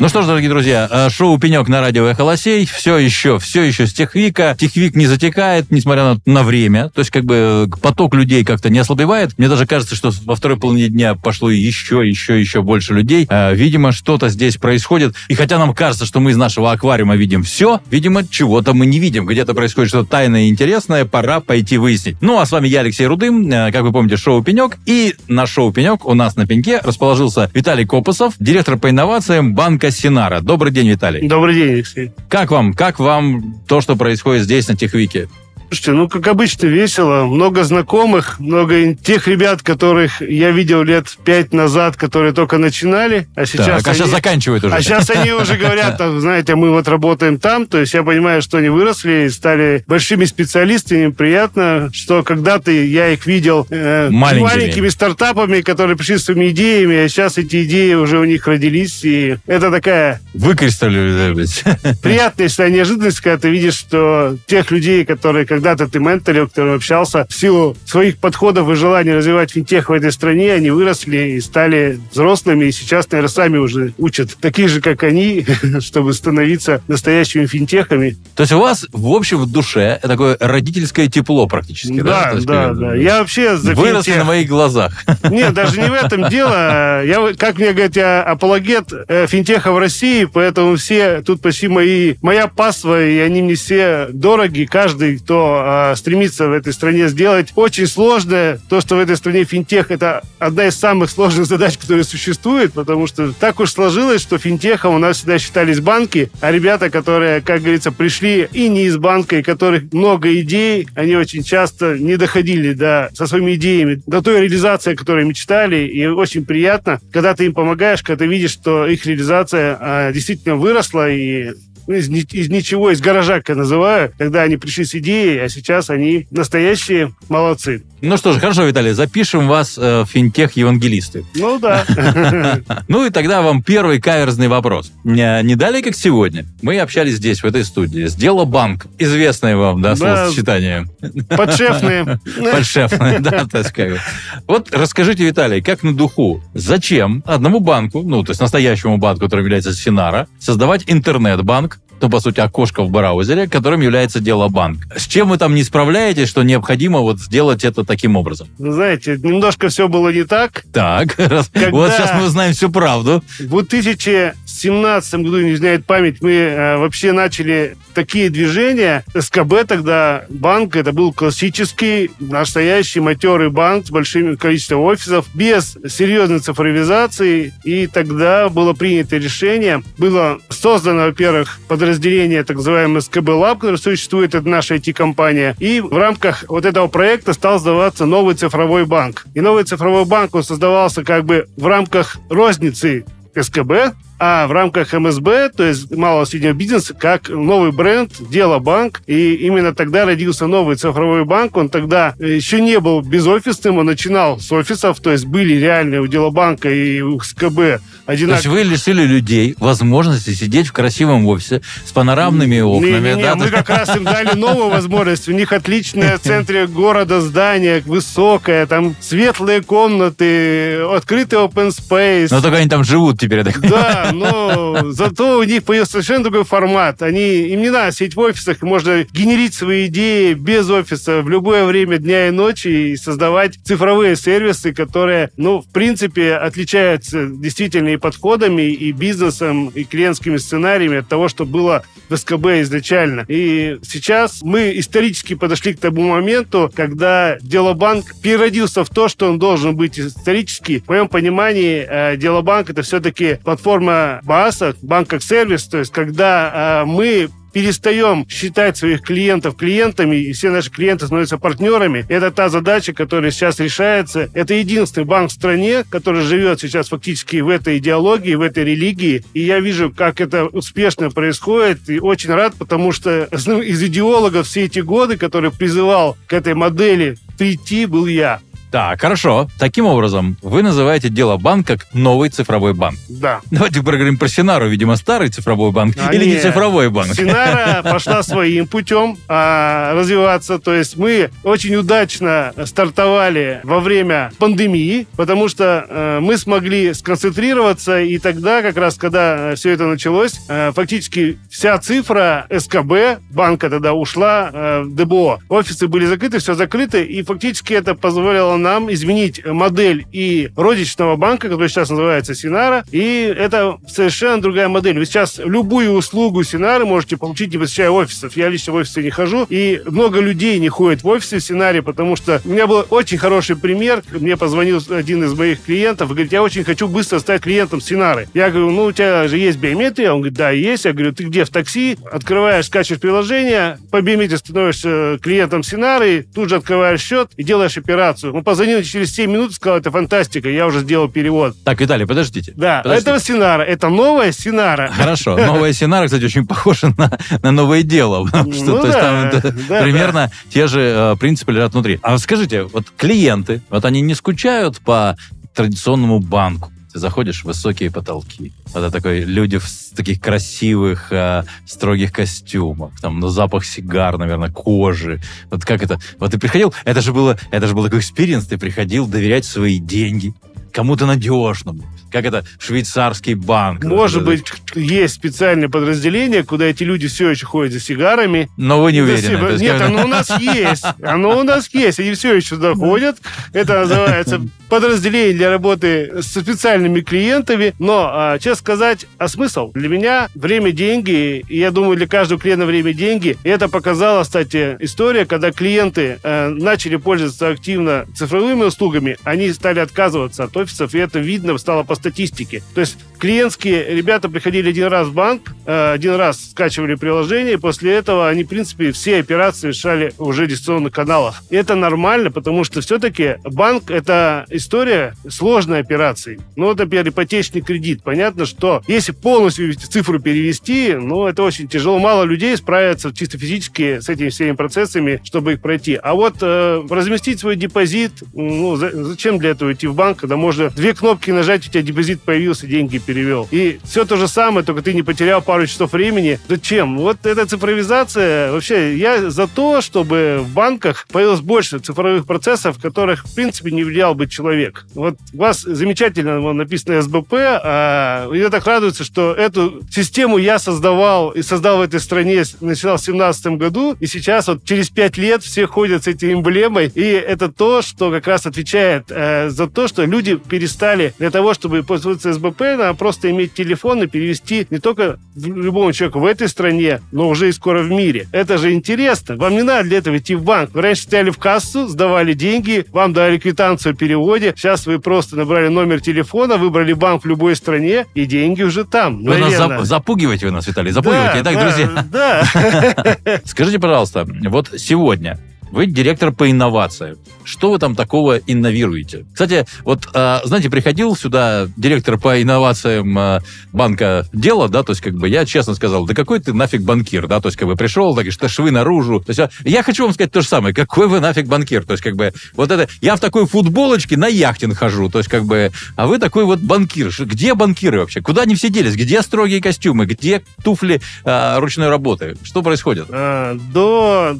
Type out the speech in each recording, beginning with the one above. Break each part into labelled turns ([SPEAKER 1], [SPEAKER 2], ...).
[SPEAKER 1] Ну что ж, дорогие друзья, э, шоу «Пенек» на радио «Эхолосей» все еще, все еще с техвика. Техвик не затекает, несмотря на, на время. То есть, как бы, поток людей как-то не ослабевает. Мне даже кажется, что во второй половине дня пошло еще, еще, еще больше людей. Э, Видимо, что-то здесь происходит. И хотя нам кажется, что мы из нашего аквариума видим все, видимо, чего-то мы не видим. Где-то происходит что-то тайное и интересное, пора пойти выяснить. Ну, а с вами я, Алексей Рудым. Э, Как вы помните, шоу «Пенек». И на шоу «Пенек» у нас на пеньке расположился Виталий Копосов, директор по инновациям банка Синара. Добрый день, Виталий.
[SPEAKER 2] Добрый день, Алексей.
[SPEAKER 1] Как вам? Как вам то, что происходит здесь, на Техвике?
[SPEAKER 2] Слушайте, ну, как обычно, весело. Много знакомых, много тех ребят, которых я видел лет пять назад, которые только начинали, а сейчас
[SPEAKER 1] так, а
[SPEAKER 2] они...
[SPEAKER 1] сейчас заканчивают уже.
[SPEAKER 2] А сейчас они уже говорят, там, знаете, мы вот работаем там, то есть я понимаю, что они выросли и стали большими специалистами, приятно, что когда-то я их видел э,
[SPEAKER 1] Маленькими.
[SPEAKER 2] маленькими стартапами, которые пришли с своими идеями, а сейчас эти идеи уже у них родились, и это такая
[SPEAKER 1] Выкристаллизовались.
[SPEAKER 2] приятная всегда неожиданность, когда ты видишь, что тех людей, которые когда-то ты менторил, которым общался, в силу своих подходов и желания развивать финтех в этой стране, они выросли и стали взрослыми, и сейчас, наверное, сами уже учат таких же, как они, чтобы становиться настоящими финтехами.
[SPEAKER 1] То есть у вас, в общем, в душе такое родительское тепло практически, да?
[SPEAKER 2] Да, да,
[SPEAKER 1] как-
[SPEAKER 2] да. Я вообще за
[SPEAKER 1] Выросли
[SPEAKER 2] финтех.
[SPEAKER 1] на моих глазах.
[SPEAKER 2] Нет, даже не в этом дело. Я, как мне говорят, я апологет э, финтеха в России, поэтому все тут почти мои, моя паства, и они мне все дороги. Каждый, кто э, стремится в этой стране сделать, очень сложное. То, что в этой стране финтех, это одна из самых сложных задач, которые существуют, потому что так уж сложилось, что финтехом у нас всегда считались банки, а ребята, которые, как говорится, пришли и не из банка, и которых много идей, они очень часто не доходили до, со своими идеями до той реализации, о которой мечтали. И очень приятно, когда ты им помогаешь, когда ты видишь, что их реализация а, действительно выросла и ну, из, из ничего, из гаража, как я называю, когда они пришли с идеей, а сейчас они настоящие молодцы.
[SPEAKER 1] Ну что ж, хорошо, Виталий, запишем вас э, в финтех-евангелисты.
[SPEAKER 2] Ну да.
[SPEAKER 1] Ну и тогда вам первый каверзный вопрос. Не, далее, как сегодня, мы общались здесь, в этой студии, с Дело Банк, известное вам, да, словосочетание.
[SPEAKER 2] Подшефные.
[SPEAKER 1] Подшефное, да, так сказать. Вот расскажите, Виталий, как на духу, зачем одному банку, ну, то есть настоящему банку, которым является Синара, создавать интернет-банк, ну, по сути, окошко в браузере, которым является Дело Банк. С чем вы там не справляетесь, что необходимо вот сделать это таким образом?
[SPEAKER 2] Вы Знаете, немножко все было не так.
[SPEAKER 1] Так,
[SPEAKER 2] Когда-
[SPEAKER 1] вот сейчас мы узнаем всю правду.
[SPEAKER 2] В 2017 году, не изменяет память, мы э, вообще начали такие движения. СКБ тогда, банк, это был классический, настоящий матерый банк с большим количеством офисов, без серьезной цифровизации. И тогда было принято решение, было создано, во-первых, подразделение, так называемое СКБ Лаб, которое существует, это наша IT-компания. И в рамках вот этого проекта стал создаваться новый цифровой банк. И новый цифровой банк, он создавался как бы в рамках розницы СКБ, а в рамках МСБ, то есть малого среднего бизнеса, как новый бренд «Дело банк». И именно тогда родился новый цифровой банк. Он тогда еще не был безофисным, он начинал с офисов, то есть были реальные у «Дело банка» и у СКБ
[SPEAKER 1] То есть
[SPEAKER 2] одинаковые.
[SPEAKER 1] вы лишили людей возможности сидеть в красивом офисе с панорамными окнами.
[SPEAKER 2] Не-не-не,
[SPEAKER 1] да?
[SPEAKER 2] мы как раз им дали новую возможность. У них отличное в центре города здание, высокое, там светлые комнаты, открытый open space.
[SPEAKER 1] Но только они там живут теперь.
[SPEAKER 2] Да, но зато у них появился совершенно другой формат. Они, им не надо сидеть в офисах, можно генерить свои идеи без офиса в любое время дня и ночи и создавать цифровые сервисы, которые, ну, в принципе, отличаются действительно и подходами, и бизнесом, и клиентскими сценариями от того, что было в СКБ изначально. И сейчас мы исторически подошли к тому моменту, когда Делобанк переродился в то, что он должен быть исторически. В моем понимании, э, Делобанк это все-таки платформа БАСа, банк как сервис, то есть когда э, мы перестаем считать своих клиентов клиентами, и все наши клиенты становятся партнерами. Это та задача, которая сейчас решается. Это единственный банк в стране, который живет сейчас фактически в этой идеологии, в этой религии. И я вижу, как это успешно происходит, и очень рад, потому что основным из идеологов все эти годы, который призывал к этой модели прийти, был я.
[SPEAKER 1] Так, хорошо. Таким образом, вы называете дело банк как новый цифровой банк.
[SPEAKER 2] Да.
[SPEAKER 1] Давайте поговорим про Синару, видимо, старый цифровой банк
[SPEAKER 2] А
[SPEAKER 1] или не
[SPEAKER 2] нет.
[SPEAKER 1] цифровой банк.
[SPEAKER 2] Синара пошла своим путем а, развиваться. То есть мы очень удачно стартовали во время пандемии, потому что э, мы смогли сконцентрироваться, и тогда, как раз когда все это началось, э, фактически вся цифра СКБ банка тогда ушла э, в ДБО. Офисы были закрыты, все закрыто, и фактически это позволило нам изменить модель и розничного банка, который сейчас называется Синара, и это совершенно другая модель. Вы сейчас любую услугу Синары можете получить, не посещая офисов. Я лично в офисы не хожу, и много людей не ходит в офисы Синаре, потому что у меня был очень хороший пример. Мне позвонил один из моих клиентов и говорит, я очень хочу быстро стать клиентом Синары. Я говорю, ну, у тебя же есть биометрия? Он говорит, да, есть. Я говорю, ты где, в такси? Открываешь, скачиваешь приложение, по биометрии становишься клиентом Синары, тут же открываешь счет и делаешь операцию. Он позвонил через 7 минут и сказал, это фантастика, я уже сделал перевод.
[SPEAKER 1] Так, Виталий, подождите.
[SPEAKER 2] Да,
[SPEAKER 1] Подождите.
[SPEAKER 2] это Синара, это новая Синара.
[SPEAKER 1] Хорошо. Новая Синара, кстати, очень похожа на, на новое дело. Потому что
[SPEAKER 2] Ну
[SPEAKER 1] то есть,
[SPEAKER 2] да,
[SPEAKER 1] там это
[SPEAKER 2] да,
[SPEAKER 1] примерно те же э, принципы лежат внутри. А скажите, вот клиенты, вот они не скучают по традиционному банку? Ты заходишь высокие потолки. Это такой люди в таких красивых, э, строгих костюмах. Там, ну, запах сигар, наверное, кожи. Вот как это? Вот ты приходил, это же было, это же был такой experience. Ты приходил доверять свои деньги кому-то надежному. Как это? Швейцарский банк.
[SPEAKER 2] Может
[SPEAKER 1] это.
[SPEAKER 2] быть, есть специальное подразделение, куда эти люди все еще ходят за сигарами.
[SPEAKER 1] Но вы не
[SPEAKER 2] Да,
[SPEAKER 1] уверены. То есть
[SPEAKER 2] Нет, оно у нас есть. Оно у нас есть. Они все еще туда ходят. Это называется подразделение для работы со специальными клиентами. Но, а, честно сказать, а смысл? Для меня время – деньги. И я думаю, для каждого клиента время – деньги. И это показала, кстати, история, когда клиенты э, начали пользоваться активно цифровыми услугами, они стали отказываться от офисов, и это видно стало по статистике. То есть клиентские ребята приходили один раз в банк, э, один раз скачивали приложение, и после этого они, в принципе, все операции решали уже в дистанционных каналах. Это нормально, потому что все-таки банк – это история сложной операции. Ну, вот, например, ипотечный кредит. Понятно, что если полностью цифру перевести, ну, это очень тяжело. Мало людей справятся чисто физически с этими всеми процессами, чтобы их пройти. А вот э, разместить свой депозит, ну, за- зачем для этого идти в банк, когда можно две кнопки нажать, у тебя депозит появился, деньги перевел. И все то же самое, только ты не потерял пару часов времени. Зачем? Вот эта цифровизация, вообще, я за то, чтобы в банках появилось больше цифровых процессов, которых, в принципе, не влиял бы человек. Вот у вас замечательно вон, написано СБП, а я так радуется, что эту систему я создавал и создал в этой стране, начинал в 2017 году, и сейчас вот через пять лет все ходят с этой эмблемой, и это то, что как раз отвечает э, за то, что люди перестали для того, чтобы пользоваться СБП, просто иметь телефон и перевести не только любому человеку в этой стране, но уже и скоро в мире. Это же интересно. Вам не надо для этого идти в банк. Вы раньше стояли в кассу, сдавали деньги, вам дали квитанцию о переводе. Сейчас вы просто набрали номер телефона, выбрали банк в любой стране, и деньги уже там.
[SPEAKER 1] Вы нас зап- запугиваете вы нас, Виталий, запугиваете.
[SPEAKER 2] Да,
[SPEAKER 1] Итак,
[SPEAKER 2] да,
[SPEAKER 1] друзья,
[SPEAKER 2] Да.
[SPEAKER 1] скажите, пожалуйста, вот сегодня вы директор по инновациям. Что вы там такого инновируете? Кстати, вот, э, знаете, приходил сюда директор по инновациям э, банка дела, да, то есть как бы я честно сказал, да какой ты нафиг банкир, да, то есть как бы пришел, так что швы наружу. То есть а, я хочу вам сказать то же самое, какой вы нафиг банкир, то есть как бы вот это, я в такой футболочке на яхтинг хожу, то есть как бы, а вы такой вот банкир. Где банкиры вообще? Куда они все делись? Где строгие костюмы? Где туфли э, ручной работы? Что происходит?
[SPEAKER 2] А, До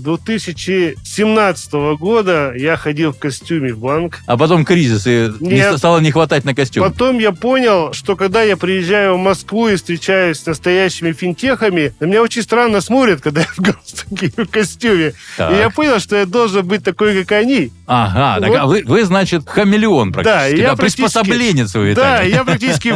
[SPEAKER 2] 2017 года я ходил в костюме в банк.
[SPEAKER 1] А потом кризис, и не
[SPEAKER 2] Нет.
[SPEAKER 1] ст- стало не хватать на костюм.
[SPEAKER 2] Потом я понял, что когда я приезжаю в Москву и встречаюсь с настоящими финтехами, на меня очень странно смотрят, когда я в галстуке и в костюме.
[SPEAKER 1] Так.
[SPEAKER 2] И я понял, что я должен быть такой, как они.
[SPEAKER 1] Ага, так,
[SPEAKER 2] Вот.
[SPEAKER 1] а вы, вы, значит, хамелеон практически.
[SPEAKER 2] Да, я
[SPEAKER 1] да,
[SPEAKER 2] практически-
[SPEAKER 1] приспособленец вы,
[SPEAKER 2] Да, я практически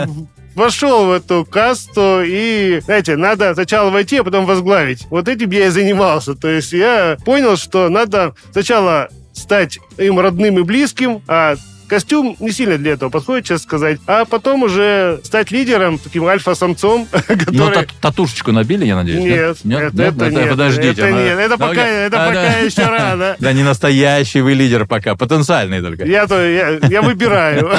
[SPEAKER 2] вошел в эту касту и, знаете, надо сначала войти, а потом возглавить. Вот этим я и занимался. То есть я понял, что надо сначала стать им родным и близким, а Костюм не сильно для этого подходит, честно сказать. А потом уже стать лидером, таким альфа-самцом,
[SPEAKER 1] Ну,
[SPEAKER 2] который...
[SPEAKER 1] та- татушечку набили, я надеюсь?
[SPEAKER 2] Нет, это, это нет.
[SPEAKER 1] Подождите.
[SPEAKER 2] Это
[SPEAKER 1] ну,
[SPEAKER 2] нет, это
[SPEAKER 1] ну,
[SPEAKER 2] пока,
[SPEAKER 1] окей.
[SPEAKER 2] это
[SPEAKER 1] А,
[SPEAKER 2] пока
[SPEAKER 1] да.
[SPEAKER 2] еще рано.
[SPEAKER 1] Да, не настоящий вы лидер пока, потенциальный только.
[SPEAKER 2] Я, то, я, я выбираю.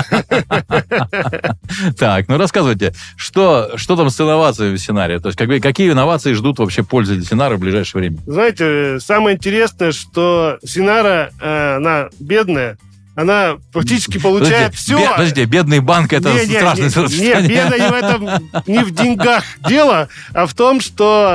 [SPEAKER 1] Так, ну рассказывайте, что, что там с инновациями в Синаре? То есть как какие инновации ждут вообще пользователи Синара в ближайшее время?
[SPEAKER 2] Знаете, самое интересное, что Синара, э, она бедная, она фактически получает
[SPEAKER 1] Подожди,
[SPEAKER 2] все.
[SPEAKER 1] бе- подожди, бедный банк это
[SPEAKER 2] Не, не,
[SPEAKER 1] страшное
[SPEAKER 2] не,
[SPEAKER 1] сочетание.
[SPEAKER 2] не, беда не в этом, не в деньгах дело, а в том, что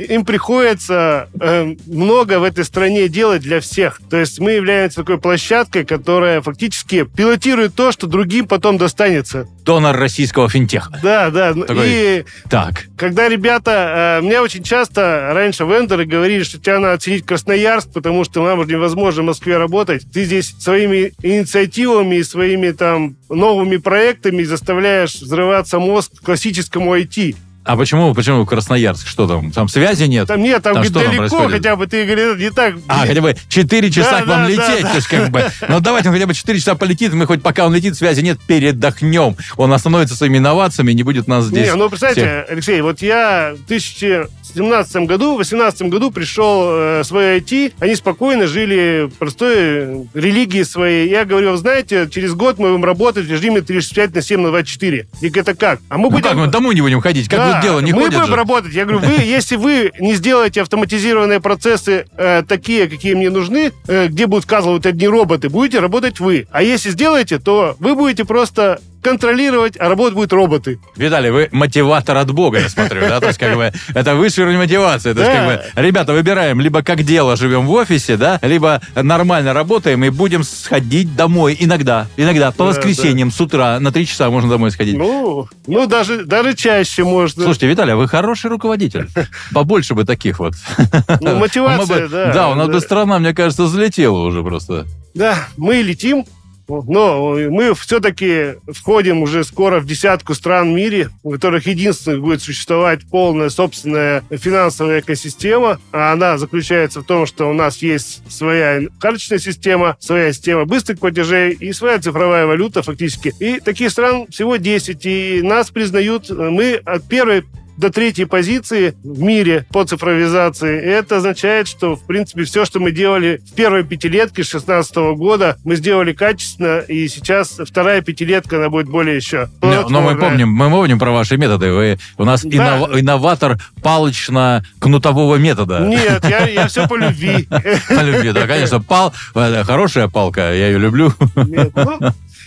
[SPEAKER 2] э, им приходится э, много в этой стране делать для всех. То есть мы являемся такой площадкой, которая фактически пилотирует то, что другим потом достанется.
[SPEAKER 1] Донор российского финтеха.
[SPEAKER 2] Да, да.
[SPEAKER 1] Такой-
[SPEAKER 2] И
[SPEAKER 1] Так.
[SPEAKER 2] когда ребята, э, мне очень часто раньше вендоры говорили, что тебя надо оценить Красноярск, потому что нам уже невозможно в Москве работать. Ты здесь своими инициативами и своими там новыми проектами заставляешь взрываться мозг классическому IT.
[SPEAKER 1] А почему, почему Красноярск? Что там? Там связи нет?
[SPEAKER 2] Там нет, там,
[SPEAKER 1] Там что там
[SPEAKER 2] далеко
[SPEAKER 1] происходит?
[SPEAKER 2] хотя бы, ты говоришь, не так.
[SPEAKER 1] А, хотя бы 4 часа
[SPEAKER 2] Да,
[SPEAKER 1] к вам
[SPEAKER 2] да,
[SPEAKER 1] лететь.
[SPEAKER 2] да,
[SPEAKER 1] То есть, как бы, ну давайте он хотя бы 4 часа полетит, мы хоть пока он летит, связи нет, передохнем. Он остановится своими инновациями, не будет нас здесь.
[SPEAKER 2] Не, ну представьте,
[SPEAKER 1] всех.
[SPEAKER 2] Алексей, вот я в 2017 году, в 2018 году пришел э, свой IT, они спокойно жили простой религии своей. Я говорю, знаете, через год мы будем работать в режиме 35 на 7 на 24. И это как? А мы
[SPEAKER 1] Ну
[SPEAKER 2] будем...
[SPEAKER 1] как мы домой не будем ходить? Как
[SPEAKER 2] Да,
[SPEAKER 1] вот дело не
[SPEAKER 2] мы будем
[SPEAKER 1] же?
[SPEAKER 2] работать. Я говорю, вы, если вы не сделаете автоматизированные процессы э, такие, какие мне нужны, э, где будут вкалывать одни роботы, будете работать вы. А если сделаете, то вы будете просто контролировать, а работать будут роботы.
[SPEAKER 1] Виталий, вы мотиватор от Бога, я смотрю, да? То есть, как бы, это высший уровень мотивации. То есть, как бы, ребята, выбираем, либо как дело живем в офисе, да, либо нормально работаем и будем сходить домой иногда. Иногда, по воскресеньям с утра на три часа можно домой сходить.
[SPEAKER 2] Ну, ну даже, даже чаще можно.
[SPEAKER 1] Слушайте, Виталий, а вы хороший руководитель. Побольше бы таких вот.
[SPEAKER 2] Ну, мотивация, да.
[SPEAKER 1] Да, у нас бы страна, мне кажется, взлетела уже просто.
[SPEAKER 2] Да, мы летим, но мы все-таки входим уже скоро в десятку стран в мире, в которых единственных будет существовать полная собственная финансовая экосистема. А она заключается в том, что у нас есть своя карточная система, своя система быстрых платежей и своя цифровая валюта фактически. И таких стран всего 10. И нас признают, мы от первой до третьей позиции в мире по цифровизации. И это означает, что, в принципе, все, что мы делали в первой пятилетке с 2016 года, мы сделали качественно, и сейчас вторая пятилетка, она будет более еще.
[SPEAKER 1] Но, но мы помним, мы помним про ваши методы. Вы у нас
[SPEAKER 2] Да.
[SPEAKER 1] иннова- инноватор палочно-кнутового метода.
[SPEAKER 2] Нет, я, я все по любви.
[SPEAKER 1] По любви, да, конечно, пал, э, хорошая палка, я ее люблю.
[SPEAKER 2] Нет, ну,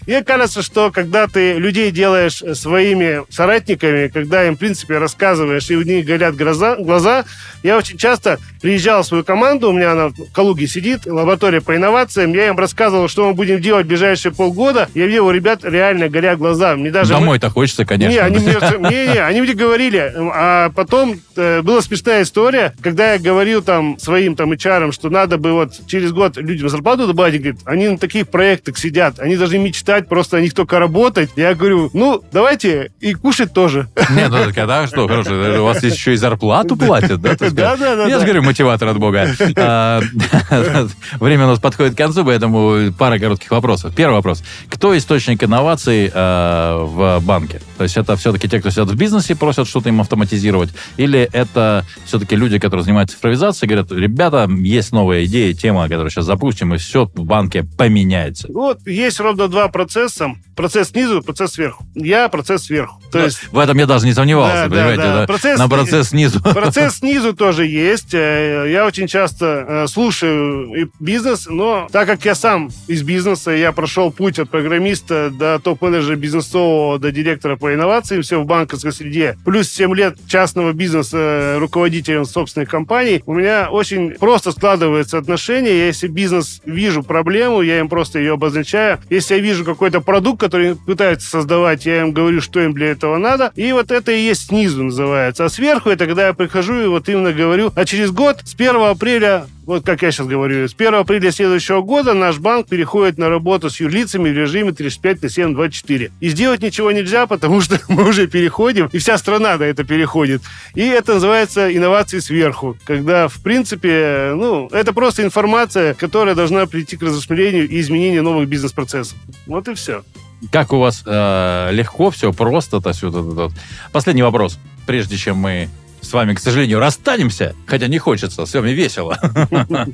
[SPEAKER 2] Мне кажется, что когда ты людей делаешь э, своими соратниками, когда им, в принципе, рассказываешь, и у них горят глаза, глаза, я очень часто приезжал в свою команду, у меня она в Калуге сидит, лаборатория по инновациям, я им рассказывал, что мы будем делать в ближайшие полгода, я видел у ребят реально горят глаза. Мне даже
[SPEAKER 1] Домой-то хочется, конечно.
[SPEAKER 2] не, они мне, не, не, они мне говорили, а потом э, была смешная история, когда я говорил там своим там HR, что надо бы вот через год людям зарплату добавить, говорит, они на таких проектах сидят, они должны мечтать просто них только работать. Я говорю, ну, давайте и кушать тоже.
[SPEAKER 1] Нет, ну так, а да, что, хорошо, у вас здесь еще и зарплату платят, да? есть,
[SPEAKER 2] Да, да, да,
[SPEAKER 1] Я же говорю, мотиватор от Бога. А, Время у нас подходит к концу, поэтому пара коротких вопросов. Первый вопрос. Кто источник инноваций э, в банке? То есть это все-таки те, кто сидят в бизнесе, просят что-то им автоматизировать? Или это все-таки люди, которые занимаются цифровизацией, говорят, ребята, есть новая идея, тема, которую сейчас запустим, и все в банке поменяется?
[SPEAKER 2] Вот есть ровно два процесса. Процесс снизу, процесс сверху. Я процесс сверху. То
[SPEAKER 1] Да,
[SPEAKER 2] есть
[SPEAKER 1] В этом я даже не сомневался,
[SPEAKER 2] Да,
[SPEAKER 1] понимаете?
[SPEAKER 2] да.
[SPEAKER 1] да.
[SPEAKER 2] Процесс-
[SPEAKER 1] На процесс снизу.
[SPEAKER 2] Процесс снизу тоже есть. Э, Я очень часто э, слушаю бизнес, но так как я сам из бизнеса, я прошел путь от программиста до топ-менеджера бизнесового, до директора по инновациям, все в банковской среде, плюс 7 лет частного бизнеса э, руководителем собственных компаний, у меня очень просто складывается отношение. Я, Если бизнес вижу проблему, я им просто ее обозначаю. Если я вижу какой-то продукт, который пытаются создавать, я им говорю, что им для этого надо. И вот это и есть снизу называется. А сверху это когда я прихожу и вот именно говорю, а через год, с 1 апреля, вот как я сейчас говорю, с 1 апреля следующего года наш банк переходит на работу с юрлицами в режиме 35 на 7, 24. И сделать ничего нельзя, потому что мы уже переходим, и вся страна на это переходит. И это называется инновации сверху, когда, в принципе, ну, это просто информация, которая должна прийти к размышлению и изменению новых бизнес-процессов. Вот и все.
[SPEAKER 1] Как у вас э, легко все, просто? То есть, вот, это вот. Последний вопрос, прежде чем мы с вами, к сожалению, расстанемся, хотя не хочется, с вами весело.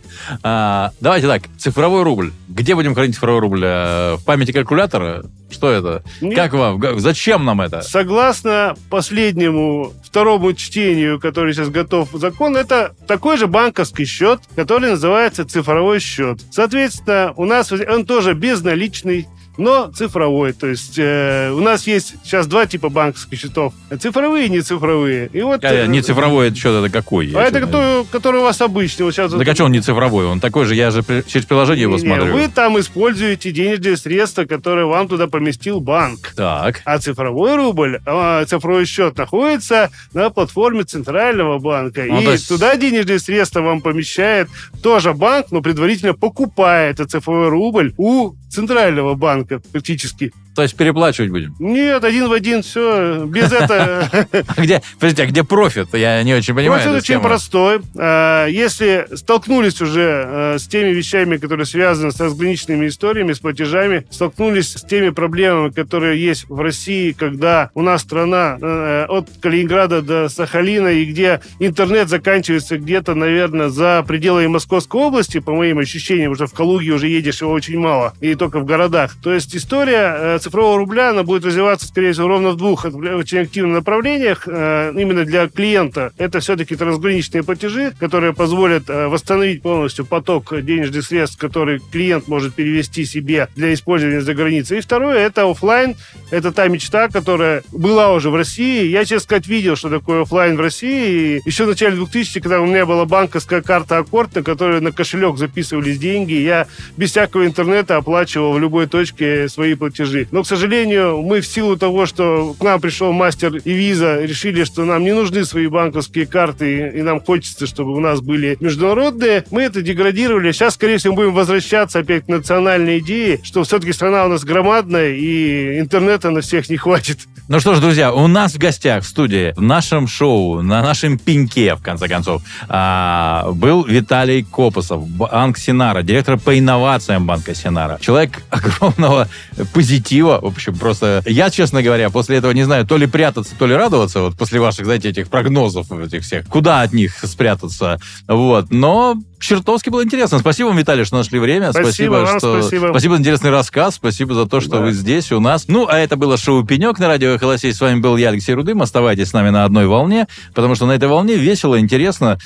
[SPEAKER 1] А, давайте так, цифровой рубль. Где будем хранить цифровой рубль? Э, в памяти калькулятора? Что это?
[SPEAKER 2] Нет.
[SPEAKER 1] Как вам? Зачем нам это?
[SPEAKER 2] Согласно последнему второму чтению, который сейчас готов закон, это такой же банковский счет, который называется цифровой счет. Соответственно, у нас он тоже безналичный, но цифровой. То есть э, у нас есть сейчас два типа банковских счетов. Цифровые и нецифровые. И вот,
[SPEAKER 1] А, не цифровой счет, это какой?
[SPEAKER 2] А это который, который у вас обычный. Вот сейчас
[SPEAKER 1] Так а что он не цифровой? Он такой же, я же через приложение его
[SPEAKER 2] Не-не,
[SPEAKER 1] смотрю.
[SPEAKER 2] Вы там используете денежные средства, которые вам туда поместил банк.
[SPEAKER 1] Так.
[SPEAKER 2] А цифровой рубль, а, цифровой счет находится на платформе Центрального банка.
[SPEAKER 1] Ну,
[SPEAKER 2] и
[SPEAKER 1] есть-
[SPEAKER 2] туда денежные средства вам помещает тоже банк, но предварительно покупает этот цифровой рубль у Центрального банка практически.
[SPEAKER 1] То есть переплачивать будем.
[SPEAKER 2] Нет, один в один, все, без этого.
[SPEAKER 1] А где, подождите, а где профит? Я не очень понимаю. Эту
[SPEAKER 2] очень простой. А, Если столкнулись уже э, с теми вещами, которые связаны с разграниченными историями, с платежами, столкнулись с теми проблемами, которые есть в России, когда у нас страна э, от Калининграда до Сахалина, и где интернет заканчивается где-то, наверное, за пределами Московской области, по моим ощущениям, уже в Калуге уже едешь его очень мало, и только в городах. То есть история э, цифрового рубля, она будет развиваться, скорее всего, ровно в двух очень активных направлениях. Э, Именно для клиента это все-таки трансграничные платежи, которые позволят э, восстановить полностью поток денежных средств, который клиент может перевести себе для использования за границей. И второе, это оффлайн. Это та мечта, которая была уже в России. Я, честно сказать, видел, что такое оффлайн в России. И еще в начале 2000 когда у меня была банковская карта Аккорд, на которой на кошелек записывались деньги, я без всякого интернета оплачивал в любой точке свои платежи. Но, к сожалению, мы в силу того, что к нам пришел мастер и виза, решили, что нам не нужны свои банковские карты, и нам хочется, чтобы у нас были международные. Мы это деградировали. Сейчас, скорее всего, будем возвращаться опять к национальной идее, что все-таки страна у нас громадная, и интернета на всех не хватит.
[SPEAKER 1] Ну что ж, друзья, у нас в гостях в студии, в нашем шоу, на нашем пеньке, в конце концов, а, был Виталий Копосов, банк Синара, директор по инновациям банка Синара. Человек огромного позитива, в общем, просто... Я, честно говоря, после этого не знаю, то ли прятаться, то ли радоваться, вот после ваших, знаете, этих прогнозов этих всех, куда от них спрятаться, вот. Но чертовски было интересно. Спасибо вам, Виталий, что нашли время.
[SPEAKER 2] Спасибо вам,
[SPEAKER 1] что...
[SPEAKER 2] спасибо.
[SPEAKER 1] Спасибо за интересный рассказ. Спасибо за то, что
[SPEAKER 2] Да.
[SPEAKER 1] вы здесь у нас. Ну, а это было шоу «Пенек» на радио «Эхолосей». С вами был я, Алексей Рудым. Оставайтесь с нами на одной волне, потому что на этой волне весело, интересно.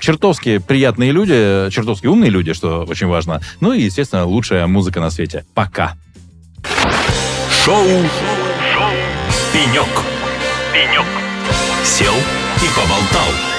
[SPEAKER 1] Чертовски приятные люди, чертовски умные люди, что очень важно. Ну и, естественно, лучшая музыка на свете. Пока.
[SPEAKER 3] Шоу «Пенек». Пенек. Сел и поболтал.